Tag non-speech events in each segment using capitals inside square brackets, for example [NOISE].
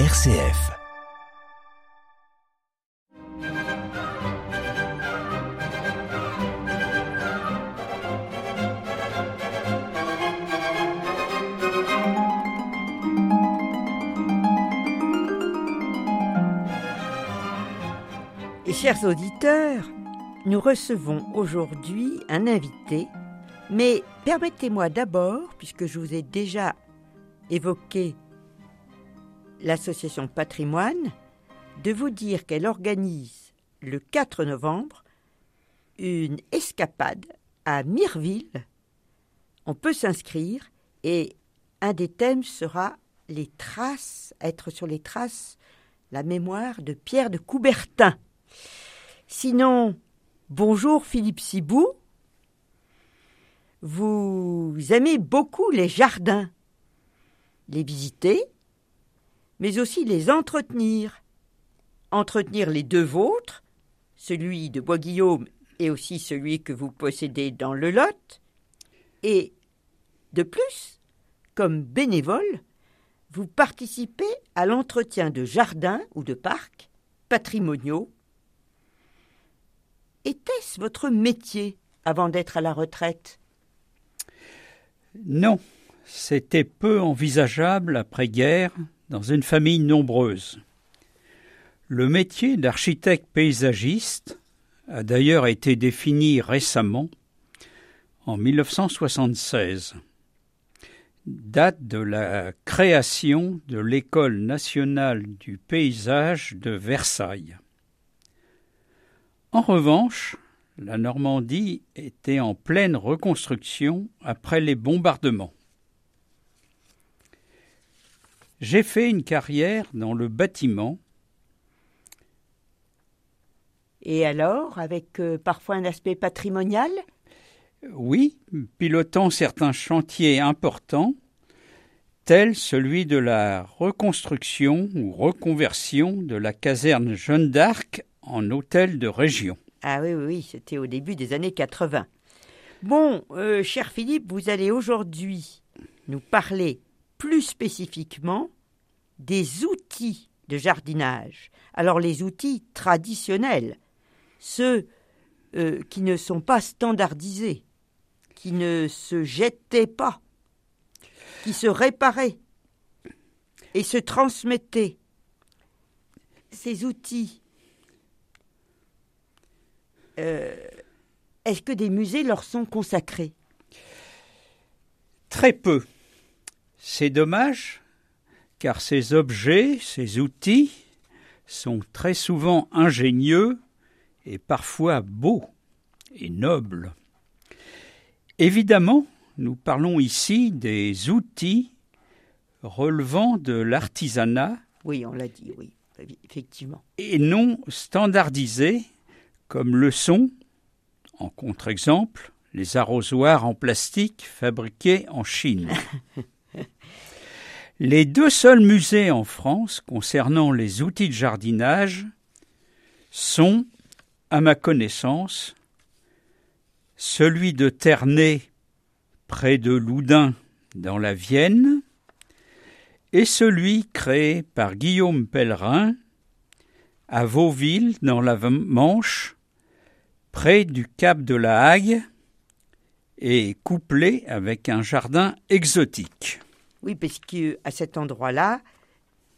RCF. Chers auditeurs, nous recevons aujourd'hui un invité, mais permettez-moi d'abord, puisque je vous ai déjà évoqué l'association Patrimoine, de vous dire qu'elle organise le 4 novembre une escapade à Mireville. On peut s'inscrire et un des thèmes sera les traces, être sur les traces, la mémoire de Pierre de Coubertin. Sinon, bonjour Philippe Sibou. Vous aimez beaucoup les jardins, les visiter, mais aussi les entretenir. Entretenir les deux vôtres, celui de Bois-Guillaume et aussi celui que vous possédez dans le Lot. Et de plus, comme bénévole, vous participez à l'entretien de jardins ou de parcs patrimoniaux. Était-ce votre métier avant d'être à la retraite? Non, c'était peu envisageable après-guerre dans une famille nombreuse. Le métier d'architecte paysagiste a d'ailleurs été défini récemment, en 1976, date de la création de l'École nationale du paysage de Versailles. En revanche, la Normandie était en pleine reconstruction après les bombardements. J'ai fait une carrière dans le bâtiment. Et alors, avec euh, parfois un aspect patrimonial? Oui, pilotant certains chantiers importants, tels celui de la reconstruction ou reconversion de la caserne Jeanne d'Arc en hôtel de région. Ah oui, oui, oui, c'était au début des années 80. Bon, euh, cher Philippe, vous allez aujourd'hui nous parler plus spécifiquement des outils de jardinage. Alors les outils traditionnels, ceux euh, qui ne sont pas standardisés, qui ne se jettaient pas, qui se réparaient et se transmettaient. Ces outils, euh, est-ce que des musées leur sont consacrés? Très peu. C'est dommage, car ces objets, ces outils, sont très souvent ingénieux et parfois beaux et nobles. Évidemment, nous parlons ici des outils relevant de l'artisanat. Oui, on l'a dit, oui, effectivement. Et non standardisés, comme le sont, en contre-exemple, les arrosoirs en plastique fabriqués en Chine. [LAUGHS] les deux seuls musées en France concernant les outils de jardinage sont, à ma connaissance, celui de Ternay, près de Loudun, dans la Vienne, et celui créé par Guillaume Pellerin à Vauville, dans la Manche, près du cap de la Hague, et couplé avec un jardin exotique. Oui, parce qu'à cet endroit-là,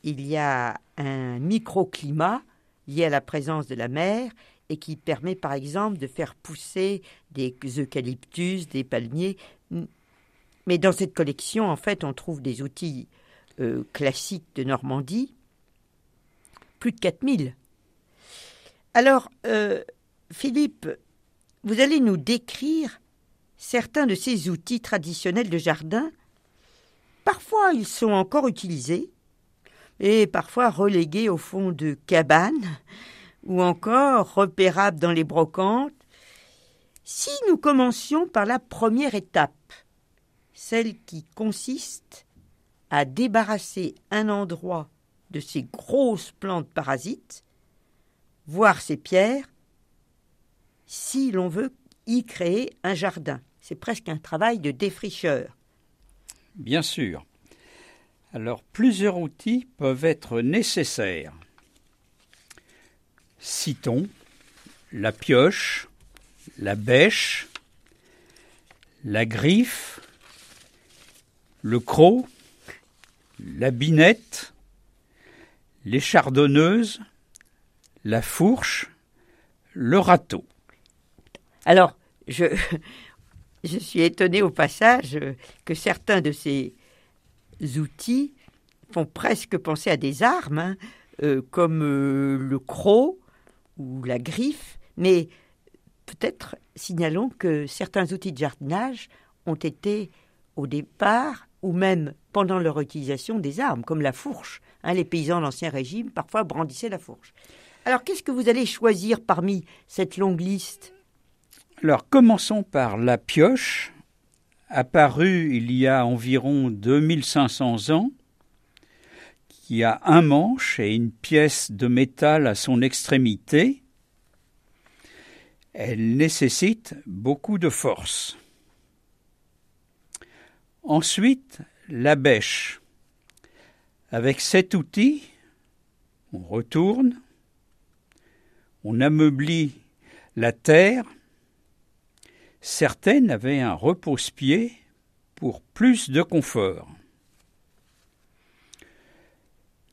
il y a un microclimat lié à la présence de la mer et qui permet par exemple de faire pousser des eucalyptus, des palmiers. Mais dans cette collection, en fait, on trouve des outils euh, classiques de Normandie, plus de 4000. Alors, euh, Philippe, vous allez nous décrire certains de ces outils traditionnels de jardin. Parfois, ils sont encore utilisés, et parfois relégués au fond de cabanes, ou encore repérables dans les brocantes. Si nous commencions par la première étape, celle qui consiste à débarrasser un endroit de ces grosses plantes parasites, voir ces pierres, si l'on veut y créer un jardin. C'est presque un travail de défricheur. Bien sûr. Alors, plusieurs outils peuvent être nécessaires. Citons la pioche, la bêche, la griffe, le croc, la binette, l'échardonneuse, la fourche, le râteau. Alors, je, je suis étonné au passage que certains de ces outils font presque penser à des armes, hein, euh, comme euh, le croc ou la griffe, mais peut-être signalons que certains outils de jardinage ont été au départ ou même pendant leur utilisation des armes, comme la fourche. Hein, les paysans de l'Ancien Régime parfois brandissaient la fourche. Alors qu'est-ce que vous allez choisir parmi cette longue liste? Alors commençons par la pioche, apparue il y a environ 2500 ans, qui a un manche et une pièce de métal à son extrémité. Elle nécessite beaucoup de force. Ensuite, la bêche. Avec cet outil, on retourne, on ameublit la terre. Certaines avaient un repose-pied pour plus de confort.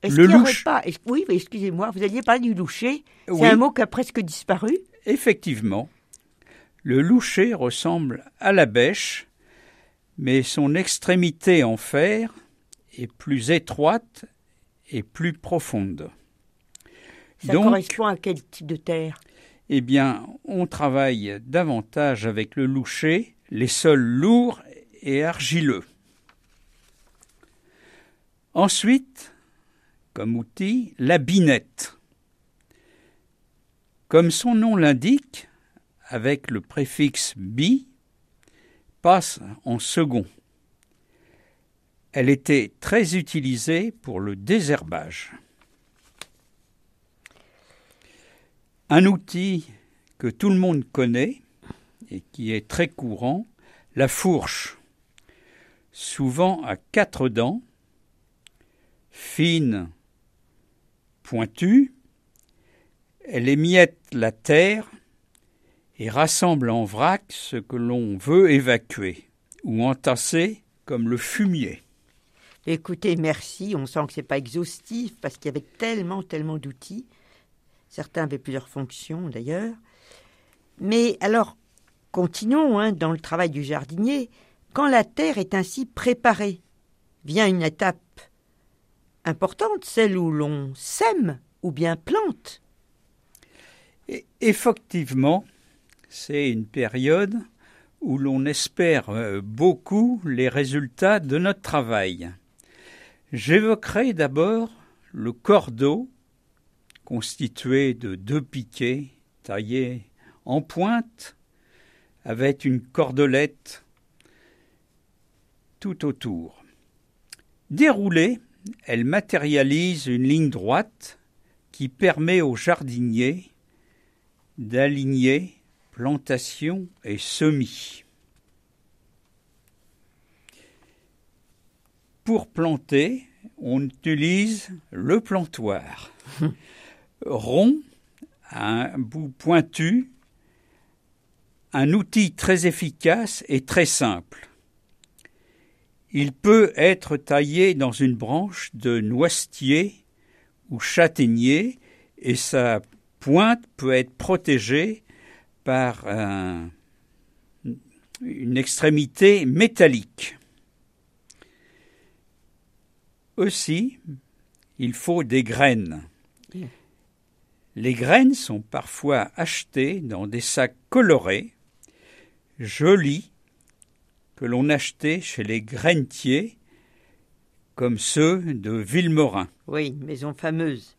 Est-ce qu'il louche... pas... Oui, excusez-moi, vous alliez parler du loucher. C'est un mot qui a presque disparu. Effectivement. Le loucher ressemble à la bêche, mais son extrémité en fer est plus étroite et plus profonde. Ça correspond à quel type de terre? Eh bien, on travaille davantage avec le loucher, les sols lourds et argileux. Ensuite, comme outil, la binette. Comme son nom l'indique, avec le préfixe bi, passe en second. Elle était très utilisée pour le désherbage. Un outil que tout le monde connaît et qui est très courant, la fourche, souvent à quatre dents, fine, pointue, elle émiette la terre et rassemble en vrac ce que l'on veut évacuer ou entasser comme le fumier. Écoutez, merci. On sent que ce n'est pas exhaustif parce qu'il y avait tellement, tellement d'outils. Certains avaient plusieurs fonctions d'ailleurs. Mais alors, continuons hein, dans le travail du jardinier. Quand la terre est ainsi préparée, vient une étape importante, celle où l'on sème ou bien plante. Effectivement, c'est une période où l'on espère euh, beaucoup les résultats de notre travail. J'évoquerai d'abord le cordeau, constitué de deux piquets taillés en pointe, avec une cordelette tout autour. Déroulée, elle matérialise une ligne droite qui permet au jardinier d'aligner plantation et semis. Pour planter, on utilise le plantoir. [LAUGHS] Rond, un bout pointu, un outil très efficace et très simple. Il peut être taillé dans une branche de noisetier ou châtaignier et sa pointe peut être protégée par une extrémité métallique. Aussi, il faut des graines. Les graines sont parfois achetées dans des sacs colorés, jolis, que l'on achetait chez les grainetiers, comme ceux de Villemorin. Oui, maison fameuse.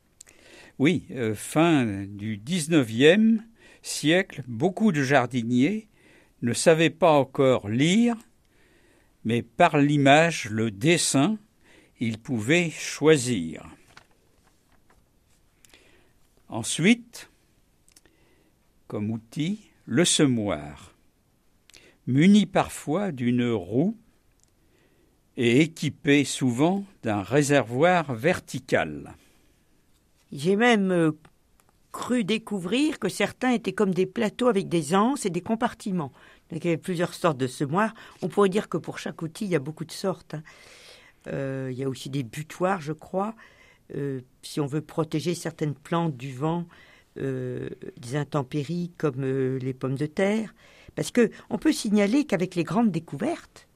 Oui, euh, fin du XIXe, siècle, beaucoup de jardiniers ne savaient pas encore lire, mais par l'image, le dessin, ils pouvaient choisir. Ensuite, comme outil, le semoir, muni parfois d'une roue, et équipés souvent d'un réservoir vertical. J'ai même euh, cru découvrir que certains étaient comme des plateaux avec des anses et des compartiments. il y avait plusieurs sortes de semoirs. On pourrait dire que pour chaque outil, il y a beaucoup de sortes. Hein. Euh, il y a aussi des butoirs, je crois, euh, si on veut protéger certaines plantes du vent, des intempéries comme les pommes de terre. Parce que on peut signaler qu'avec les grandes découvertes,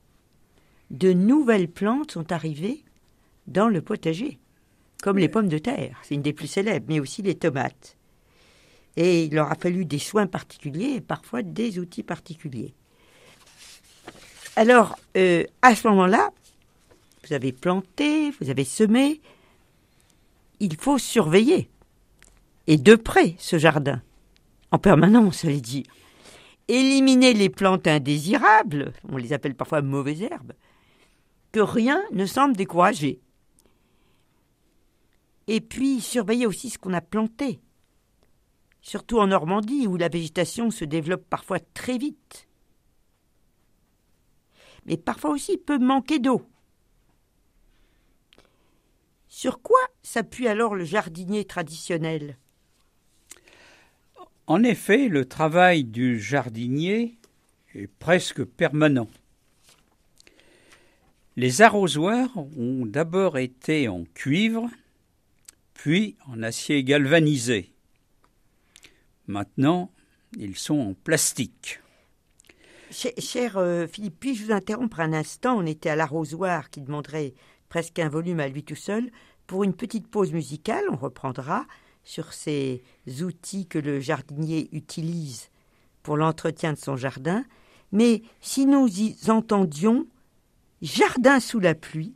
de nouvelles plantes sont arrivées dans le potager, comme les pommes de terre, c'est une des plus célèbres, mais aussi les tomates. Et il leur a fallu des soins particuliers et parfois des outils particuliers. Alors, euh, à ce moment-là, vous avez planté, vous avez semé, il faut surveiller, et de près, ce jardin, en permanence, allez dire. Éliminer les plantes indésirables, on les appelle parfois mauvaises herbes, que rien ne semble décourager. Et puis surveiller aussi ce qu'on a planté, surtout en Normandie où la végétation se développe parfois très vite. Mais parfois aussi peut manquer d'eau. Sur quoi s'appuie alors le jardinier traditionnel? En effet, le travail du jardinier est presque permanent. Les arrosoirs ont d'abord été en cuivre, puis en acier galvanisé. Maintenant, ils sont en plastique. Cher, euh, Philippe, puis-je vous interrompre un instant? On était à l'arrosoir qui demanderait presque un volume à lui tout seul. Pour une petite pause musicale, on reprendra sur ces outils que le jardinier utilise pour l'entretien de son jardin. Mais si nous y entendions Jardin sous la pluie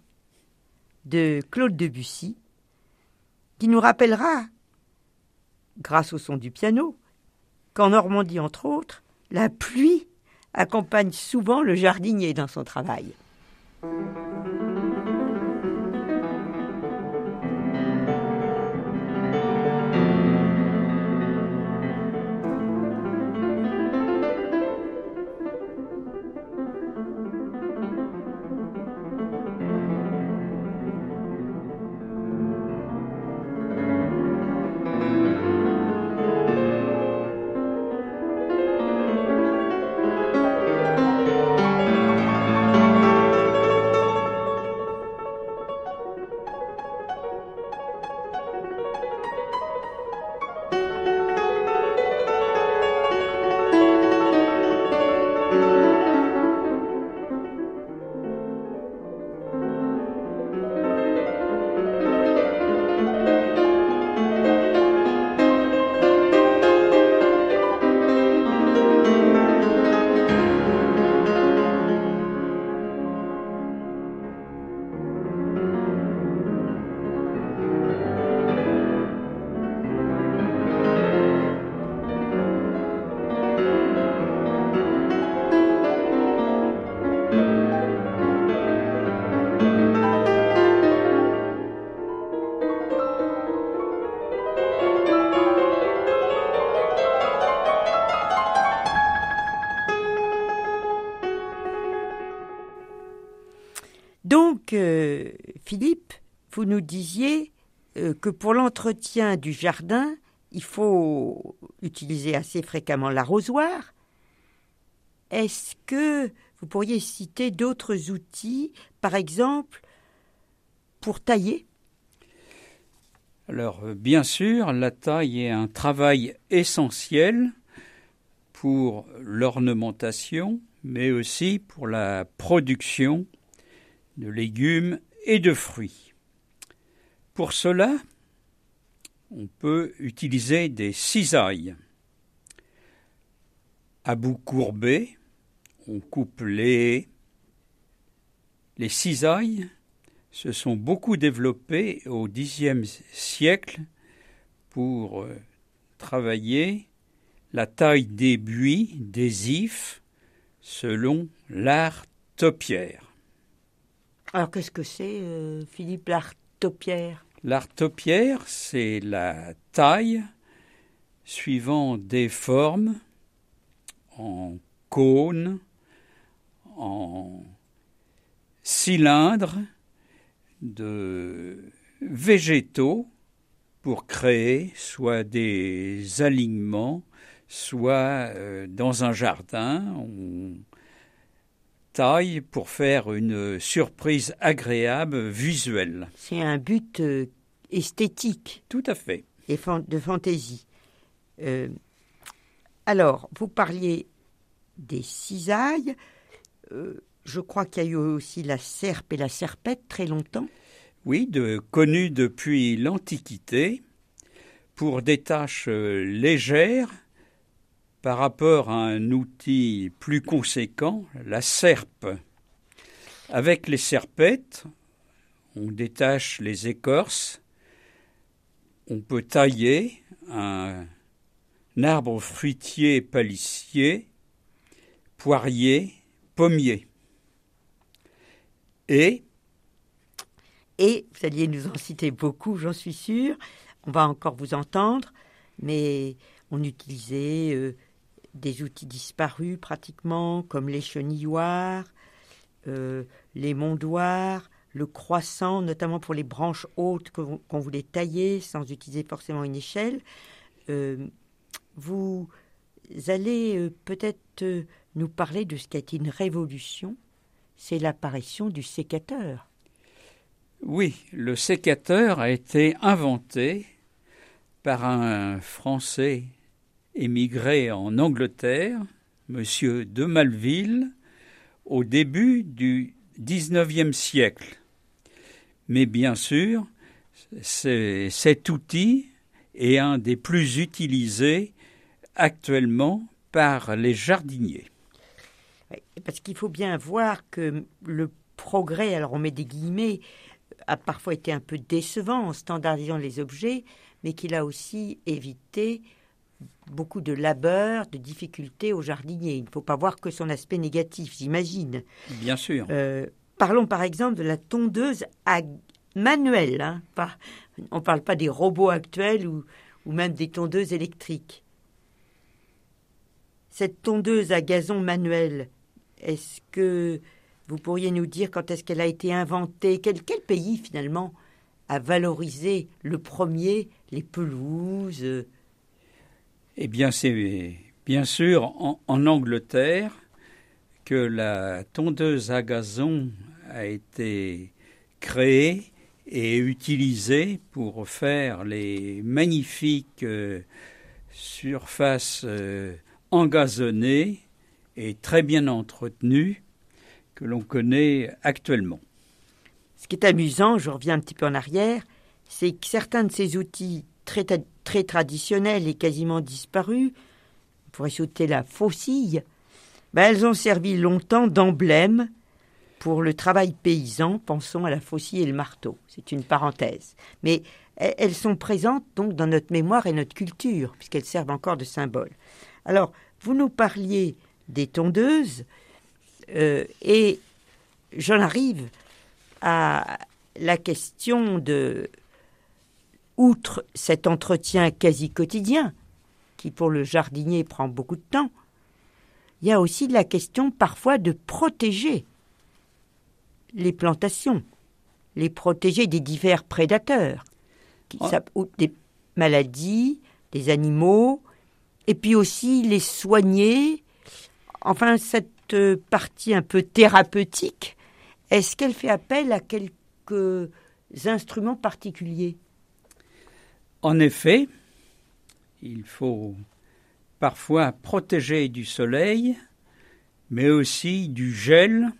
de Claude Debussy, qui nous rappellera, grâce au son du piano, qu'en Normandie, entre autres, la pluie accompagne souvent le jardinier dans son travail. Vous nous disiez euh, que pour l'entretien du jardin, il faut utiliser assez fréquemment l'arrosoir. Est-ce que vous pourriez citer d'autres outils, par exemple, pour tailler? Alors, euh, bien sûr, la taille est un travail essentiel pour l'ornementation, mais aussi pour la production de légumes et de fruits. Pour cela, on peut utiliser des cisailles. À bout courbé, on coupe les Les cisailles se sont beaucoup développées au Xe siècle pour euh, travailler la taille des buis, des ifs, selon l'art topière. Alors qu'est-ce que c'est, euh, Philippe, L'artopière, c'est la taille suivant des formes en cône, en cylindres de végétaux pour créer soit des alignements, soit euh, dans un jardin, taille pour faire une surprise agréable visuelle. C'est un but euh, esthétique. Tout à fait. Et de fantaisie. Euh, alors, vous parliez des cisailles. je crois qu'il y a eu aussi la serpe et la serpette très longtemps. Oui, de, connu depuis l'Antiquité pour des tâches euh, légères par rapport à un outil plus conséquent, la serpe. Avec les serpettes, on détache les écorces, on peut tailler un, arbre fruitier palissier, poirier, pommier. Et et vous alliez nous en citer beaucoup, j'en suis sûre. On va encore vous entendre, mais on utilisait euh, des outils disparus pratiquement, comme les chenilloirs, euh, les mondoirs, le croissant, notamment pour les branches hautes qu'on voulait tailler sans utiliser forcément une échelle. Euh, vous allez peut-être nous parler de ce été une révolution, c'est l'apparition du sécateur. Oui, le sécateur a été inventé par un Français émigré en Angleterre, M. de Malville, au début du XIXe siècle. Mais bien sûr, cet outil est un des plus utilisés actuellement par les jardiniers. Parce qu'il faut bien voir que le progrès, alors on met des guillemets, a parfois été un peu décevant en standardisant les objets, mais qu'il a aussi évité beaucoup de labeur, de difficultés aux jardiniers. Il ne faut pas voir que son aspect négatif, j'imagine. Bien sûr. Euh, parlons par exemple de la tondeuse manuelle. Hein, on ne parle pas des robots actuels ou, ou même des tondeuses électriques. Cette tondeuse à gazon manuelle, est-ce que vous pourriez nous dire quand est-ce qu'elle a été inventée? Quel, pays finalement a valorisé le premier? Les pelouses Eh bien, c'est bien sûr en, Angleterre que la tondeuse à gazon a été créée et utilisée pour faire les magnifiques euh, surfaces euh, engazonnées et très bien entretenues que l'on connaît actuellement. Ce qui est amusant, je reviens un petit peu en arrière, c'est que certains de ces outils très, traditionnels et quasiment disparus, on pourrait sauter la faucille, ben elles ont servi longtemps d'emblème pour le travail paysan, pensons à la faucille et le marteau. C'est une parenthèse. Mais elles sont présentes donc dans notre mémoire et notre culture, puisqu'elles servent encore de symbole. Alors, vous nous parliez des tondeuses, euh, et j'en arrive à la question de, outre cet entretien quasi quotidien, qui pour le jardinier prend beaucoup de temps, il y a aussi la question parfois de protéger les plantations, les protéger des divers prédateurs, des maladies, des animaux, et puis aussi les soigner. Enfin, cette partie un peu thérapeutique, est-ce qu'elle fait appel à quelques instruments particuliers? En effet, il faut parfois protéger du soleil, mais aussi du gel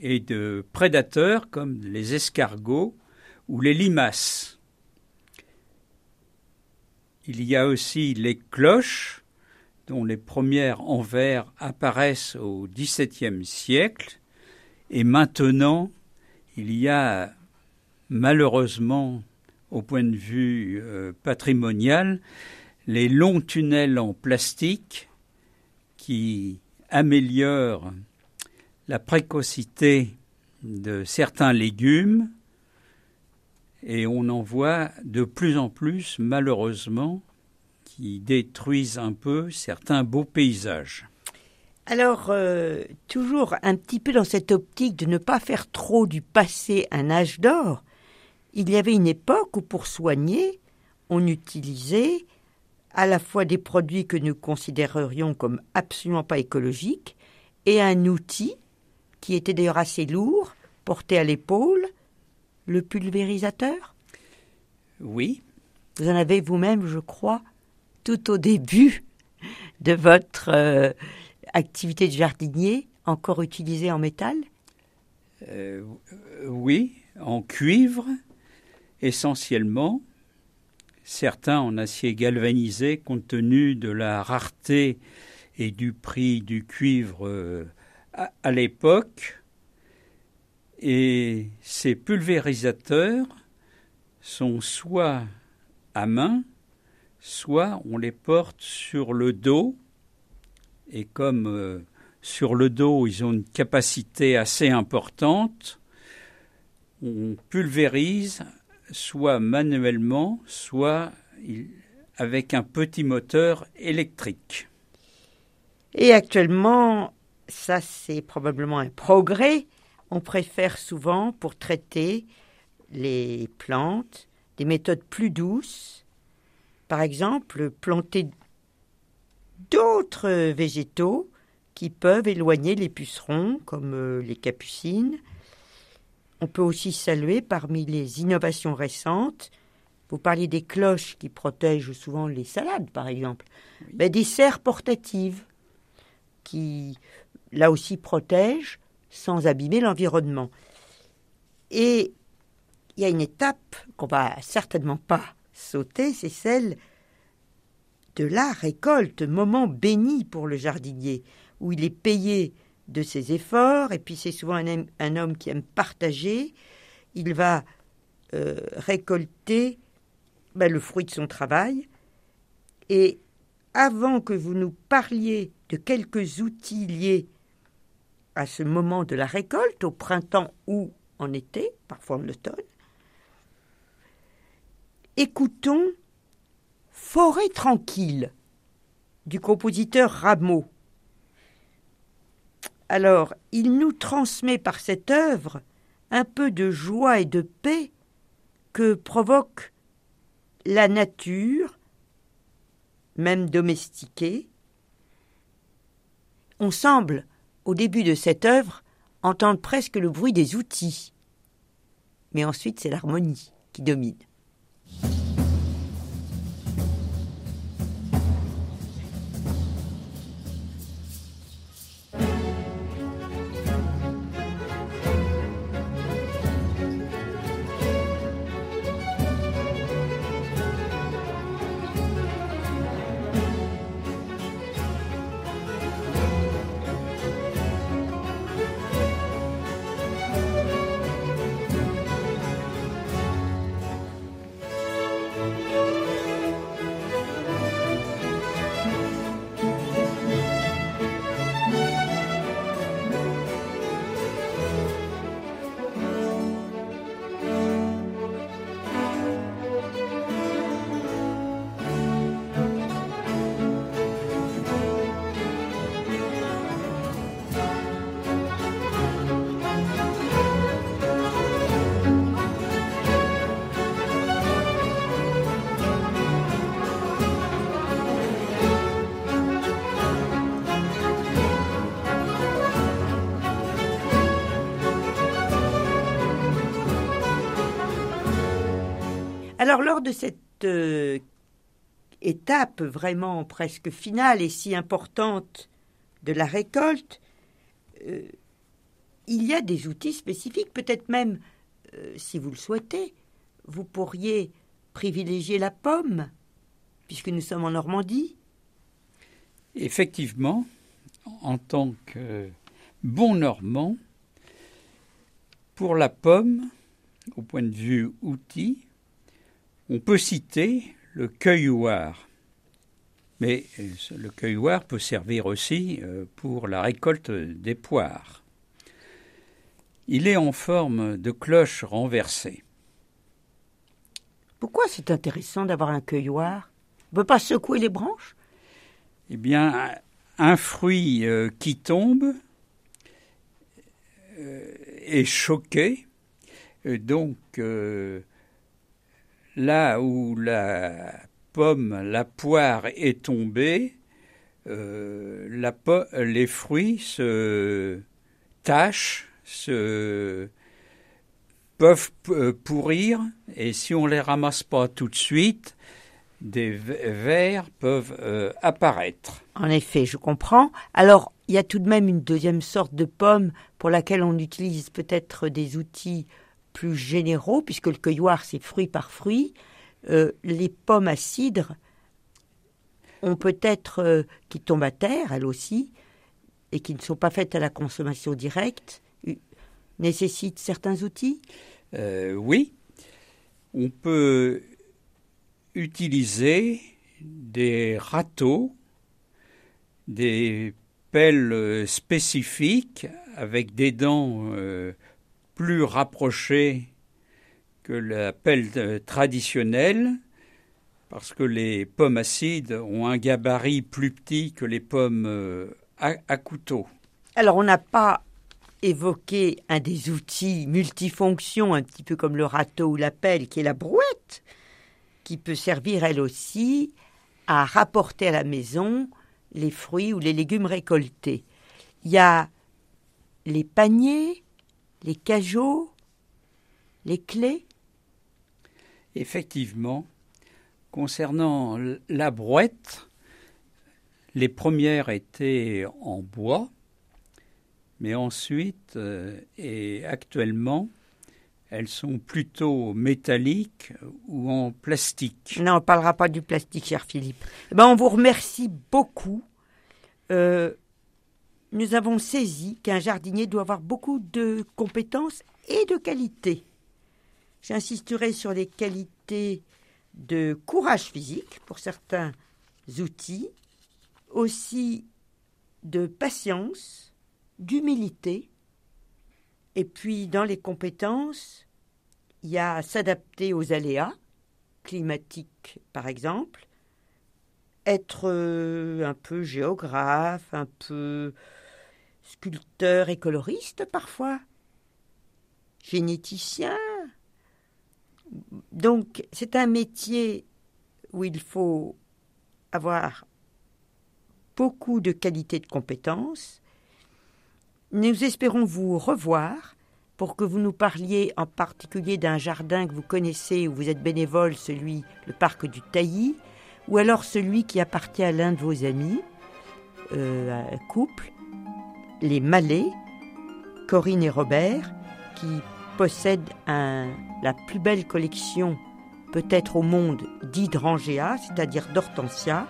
et de prédateurs comme les escargots ou les limaces. Il y a aussi les cloches dont les premières en verre apparaissent au XVIIe siècle, et maintenant il y a malheureusement, au point de vue euh, patrimonial, les longs tunnels en plastique qui améliorent la précocité de certains légumes et on en voit de plus en plus malheureusement qui détruisent un peu certains beaux paysages. Alors, euh, toujours un petit peu dans cette optique de ne pas faire trop du passé un âge d'or, il y avait une époque où pour soigner, on utilisait à la fois des produits que nous considérerions comme absolument pas écologiques et un outil qui était d'ailleurs assez lourd, porté à l'épaule, le pulvérisateur. Oui. Vous en avez vous-même, je crois, tout au début de votre euh, activité de jardinier, encore utilisé en métal? Euh, Oui, en cuivre essentiellement, certains en acier galvanisé compte tenu de la rareté et du prix du cuivre euh, à l'époque. Et ces pulvérisateurs sont soit à main, soit on les porte sur le dos, et comme euh, sur le dos ils ont une capacité assez importante, on pulvérise soit manuellement, soit avec un petit moteur électrique. Et actuellement, ça c'est probablement un progrès, on préfère souvent pour traiter les plantes des méthodes plus douces, par exemple planter d'autres végétaux qui peuvent éloigner les pucerons, comme euh, les capucines. On peut aussi saluer parmi les innovations récentes, vous parliez des cloches qui protègent souvent les salades, par exemple, ben, des serres portatives qui, là aussi, protègent sans abîmer l'environnement. Et il y a une étape qu'on va certainement pas sauter, c'est celle de la récolte, moment béni pour le jardinier, où il est payé de ses efforts, et puis c'est souvent un, homme qui aime partager, il va euh, récolter ben, le fruit de son travail, et avant que vous nous parliez de quelques outils liés à ce moment de la récolte, au printemps ou en été, parfois en automne, écoutons Forêt tranquille du compositeur Rameau. Alors, il nous transmet par cette œuvre un peu de joie et de paix que provoque la nature, même domestiquée. On semble, au début de cette œuvre, entendre presque le bruit des outils. Mais ensuite, c'est l'harmonie qui domine. Alors lors de cette euh, étape vraiment presque finale et si importante de la récolte, euh, il y a des outils spécifiques, peut-être même, euh, si vous le souhaitez, vous pourriez privilégier la pomme, puisque nous sommes en Normandie. Effectivement, en tant que bon Normand, pour la pomme, au point de vue outil, on peut citer le cueilloir, mais euh, le cueilloir peut servir aussi euh, pour la récolte des poires. Il est en forme de cloche renversée. Pourquoi c'est intéressant d'avoir un cueilloir On ne peut pas secouer les branches? Eh bien, un fruit euh, qui tombe est choqué. donc, là où la pomme, la poire est tombée, la les fruits se tachent, se peuvent pourrir, et si on les ramasse pas tout de suite, des vers peuvent euh, apparaître. En effet, je comprends. Alors, il y a tout de même une deuxième sorte de pomme pour laquelle on utilise peut-être des outils plus généraux, puisque le cueilloir, c'est fruit par fruit. Euh, les pommes à cidre ont peut-être, euh, qui tombent à terre, elles aussi, et qui ne sont pas faites à la consommation directe, nécessitent certains outils? Oui. On peut utiliser des râteaux, des pelles spécifiques avec des dents euh, plus rapprochées que la pelle traditionnelle, parce que les pommes acides ont un gabarit plus petit que les pommes euh, à, couteau. Alors on n'a pas évoqué un des outils multifonctions, un petit peu comme le râteau ou la pelle, qui est la brouette qui peut servir elle aussi à rapporter à la maison les fruits ou les légumes récoltés. Il y a les paniers, les cajots, les clés. Effectivement, concernant la brouette, les premières étaient en bois, mais ensuite euh, et actuellement, elles sont plutôt métalliques ou en plastique. Non, on ne parlera pas du plastique, cher Philippe. Eh ben, on vous remercie beaucoup. Euh, nous avons saisi qu'un jardinier doit avoir beaucoup de compétences et de qualités. J'insisterai sur les qualités de courage physique pour certains outils, aussi de patience, d'humilité, et puis dans les compétences, il y a s'adapter aux aléas climatiques, par exemple, être euh, un peu géographe, un peu sculpteur et coloriste parfois, généticien. Donc c'est un métier où il faut avoir beaucoup de qualités de compétences nous espérons vous revoir pour que vous nous parliez en particulier d'un jardin que vous connaissez où vous êtes bénévole, celui, le parc du Tailly, ou alors celui qui appartient à l'un de vos amis, euh, un couple, les Malais, Corinne et Robert, qui possèdent la plus belle collection peut-être au monde d'hydrangea, c'est-à-dire d'hortensia,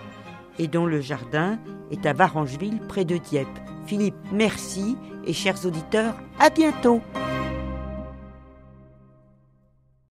et dont le jardin est à Varangeville, près de Dieppe. Philippe, merci et chers auditeurs, à bientôt.